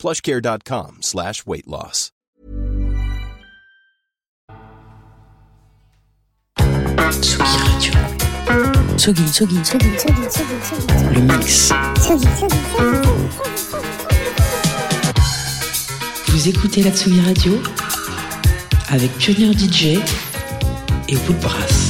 plushcare.com slash weight loss. Tsugi Radio. Tsugi, Tsugi, Tsugi, Tsugi, Tsugi, Tsugi, le mix. Tsugi, Tsugi, Tsugi. Vous écoutez la Tsugi Radio avec Pionnier DJ et Woodbrass.